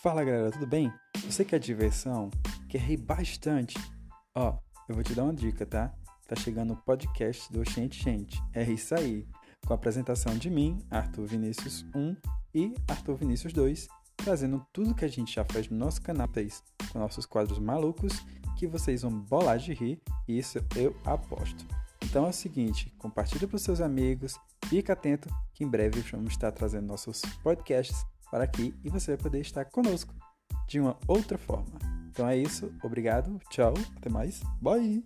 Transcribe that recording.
Fala galera, tudo bem? Você quer diversão? Quer rir bastante? Ó, eu vou te dar uma dica, tá? Tá chegando o podcast do Gente Gente. É isso aí. Com a apresentação de mim, Arthur Vinícius 1 e Arthur Vinícius 2, trazendo tudo que a gente já faz no nosso canal, com nossos quadros malucos que vocês vão bolar de rir, e isso eu aposto. Então é o seguinte, compartilhe para os seus amigos, fica atento que em breve vamos estar trazendo nossos podcasts para aqui e você vai poder estar conosco de uma outra forma. Então é isso, obrigado, tchau, até mais, bye!